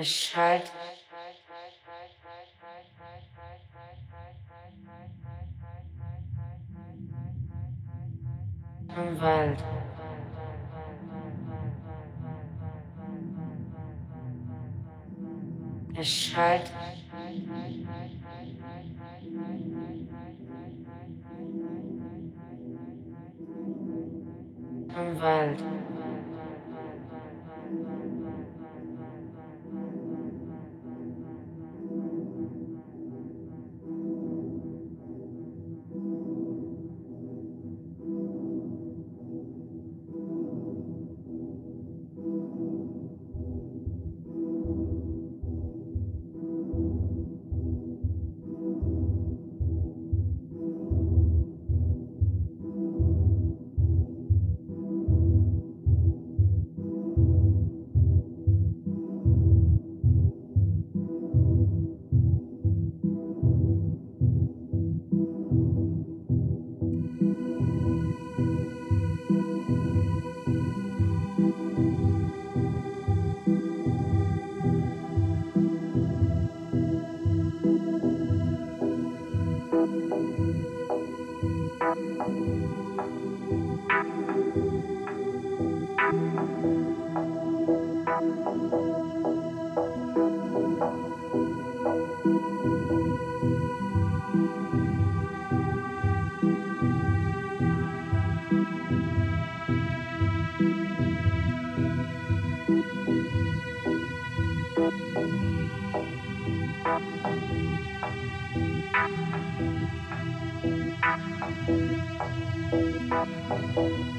Es schallt. Im Wald. Es Música